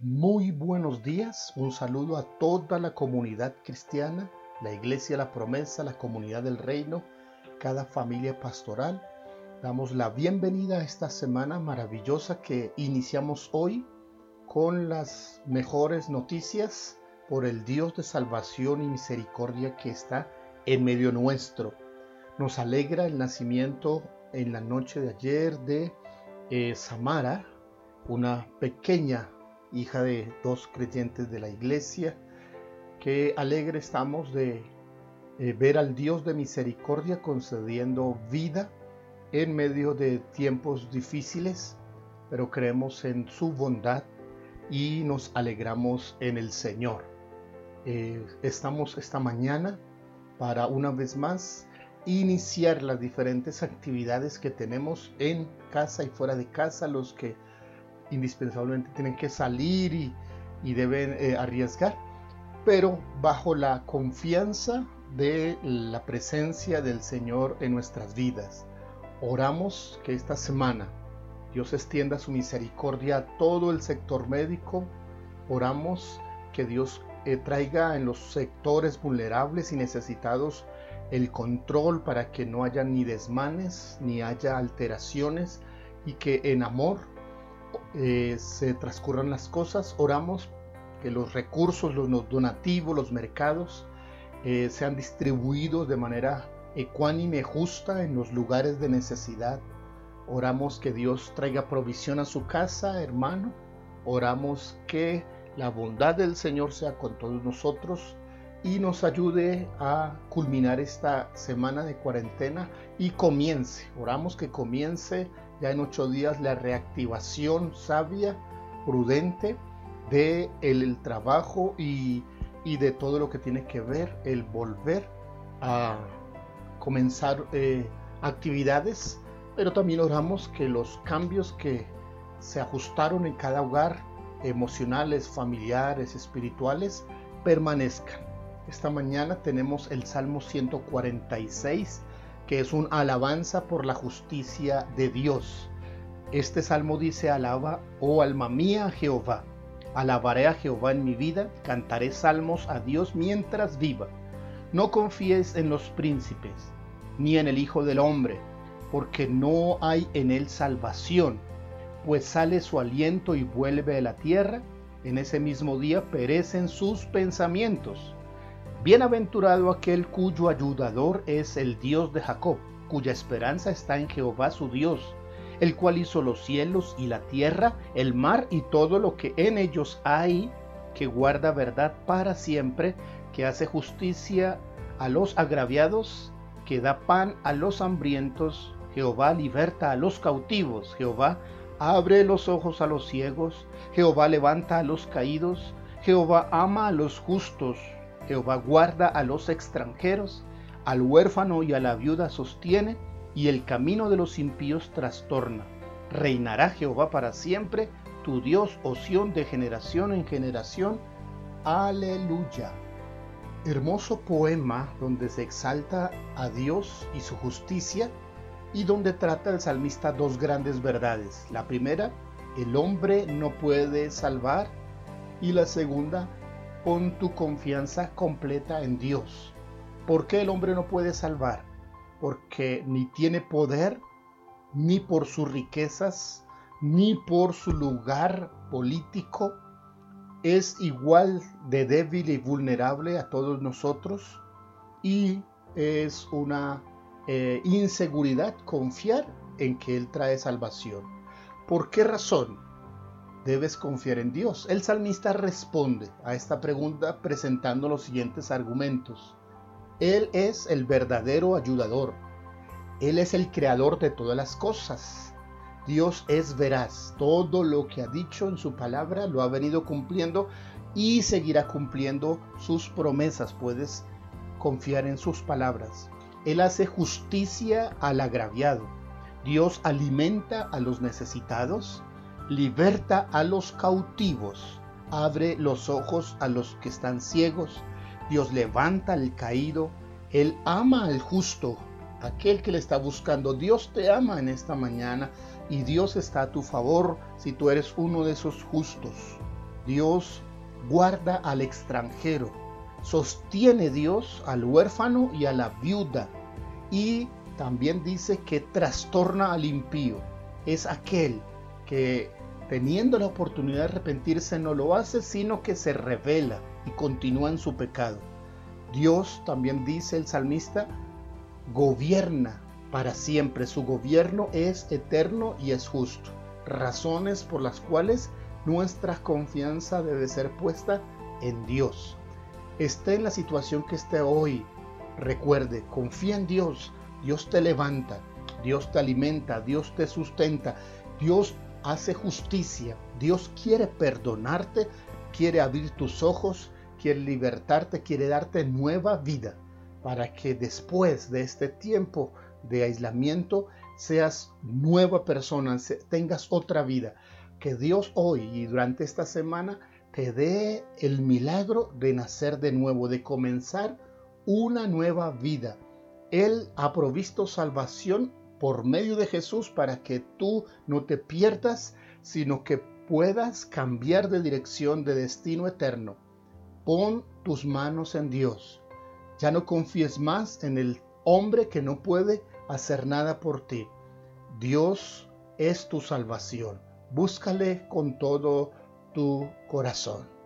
Muy buenos días, un saludo a toda la comunidad cristiana, la Iglesia La Promesa, la comunidad del reino, cada familia pastoral. Damos la bienvenida a esta semana maravillosa que iniciamos hoy con las mejores noticias por el Dios de salvación y misericordia que está en medio nuestro. Nos alegra el nacimiento en la noche de ayer de eh, Samara, una pequeña hija de dos creyentes de la iglesia. Qué alegre estamos de eh, ver al Dios de misericordia concediendo vida en medio de tiempos difíciles, pero creemos en su bondad y nos alegramos en el Señor. Eh, estamos esta mañana para una vez más iniciar las diferentes actividades que tenemos en casa y fuera de casa, los que indispensablemente tienen que salir y, deben eh, arriesgar, pero bajo la confianza de la presencia del Señor en nuestras vidas. Oramos que esta semana Dios extienda su misericordia a todo el sector médico. Oramos que Dios eh, traiga en los sectores vulnerables y necesitados el control para que no haya ni desmanes ni haya alteraciones y que en amor eh, se transcurran las cosas, oramos que los recursos, los donativos, los mercados eh, sean distribuidos de manera ecuánime, justa en los lugares de necesidad. Oramos que Dios traiga provisión a su casa, hermano. Oramos que la bondad del Señor sea con todos nosotros y nos ayude a culminar esta semana de cuarentena y comience, oramos que comience ya en ocho días la reactivación sabia, prudente de el, trabajo y, de todo lo que tiene que ver el volver a comenzar eh, actividades, pero también oramos que los cambios que se ajustaron en cada hogar, emocionales, familiares, espirituales, permanezcan. Esta mañana tenemos el Salmo 146, que es un alabanza por la justicia de Dios. Este salmo dice, alaba, oh alma mía, Jehová. Alabaré a Jehová en mi vida, cantaré salmos a Dios mientras viva. No confíes en los príncipes, ni en el Hijo del Hombre, porque no hay en él salvación, pues sale su aliento y vuelve a la tierra, en ese mismo día perecen sus pensamientos. Bienaventurado aquel cuyo ayudador es el Dios de Jacob, cuya esperanza está en Jehová su Dios, el cual hizo los cielos y la tierra, el mar y todo lo que en ellos hay, que guarda verdad para siempre, que hace justicia a los agraviados, que da pan a los hambrientos, Jehová liberta a los cautivos, Jehová abre los ojos a los ciegos, Jehová levanta a los caídos, Jehová ama a los justos, Jehová guarda a los extranjeros, al huérfano y a la viuda sostiene, y el camino de los impíos trastorna. Reinará Jehová para siempre, tu Dios, oción de generación en generación. Aleluya. Hermoso poema donde se exalta a Dios y su justicia y donde trata el salmista dos grandes verdades. La primera, el hombre no puede salvar y la segunda, Pon tu confianza completa en Dios. ¿Por qué el hombre no puede salvar? Porque ni tiene poder, ni por sus riquezas, ni por su lugar político. Es igual de débil y vulnerable a todos nosotros y es una eh, inseguridad confiar en que Él trae salvación. ¿Por qué razón? Debes confiar en Dios. El salmista responde a esta pregunta presentando los siguientes argumentos. Él es el verdadero ayudador. Él es el creador de todas las cosas. Dios es veraz. Todo lo que ha dicho en su palabra lo ha venido cumpliendo y seguirá cumpliendo sus promesas. Puedes confiar en sus palabras. Él hace justicia al agraviado. Dios alimenta a los necesitados liberta a los cautivos, abre los ojos a los que están ciegos, Dios levanta al caído, Él ama al justo, aquel que le está buscando. Dios te ama en esta mañana y Dios está a tu favor si tú eres uno de esos justos. Dios guarda al extranjero, sostiene Dios al huérfano y a la viuda y también dice que trastorna al impío. Es aquel que teniendo la oportunidad de arrepentirse no lo hace, sino que se revela y continúa en su pecado. Dios, también dice el salmista, gobierna para siempre. Su gobierno es eterno y es justo. Razones por las cuales nuestra confianza debe ser puesta en Dios. Esté en la situación que esté hoy, recuerde, confía en Dios. Dios te levanta, Dios te alimenta, Dios te sustenta, Dios hace justicia, Dios quiere perdonarte, quiere abrir tus ojos, quiere libertarte, quiere darte nueva vida para que después de este tiempo de aislamiento seas nueva persona, tengas otra vida. Que Dios hoy y durante esta semana te dé el milagro de nacer de nuevo, de comenzar una nueva vida. Él ha provisto salvación por medio de Jesús para que tú no te pierdas, sino que puedas cambiar de dirección, de destino eterno. Pon tus manos en Dios. Ya no confíes más en el hombre que no puede hacer nada por ti. Dios es tu salvación. Búscale con todo tu corazón.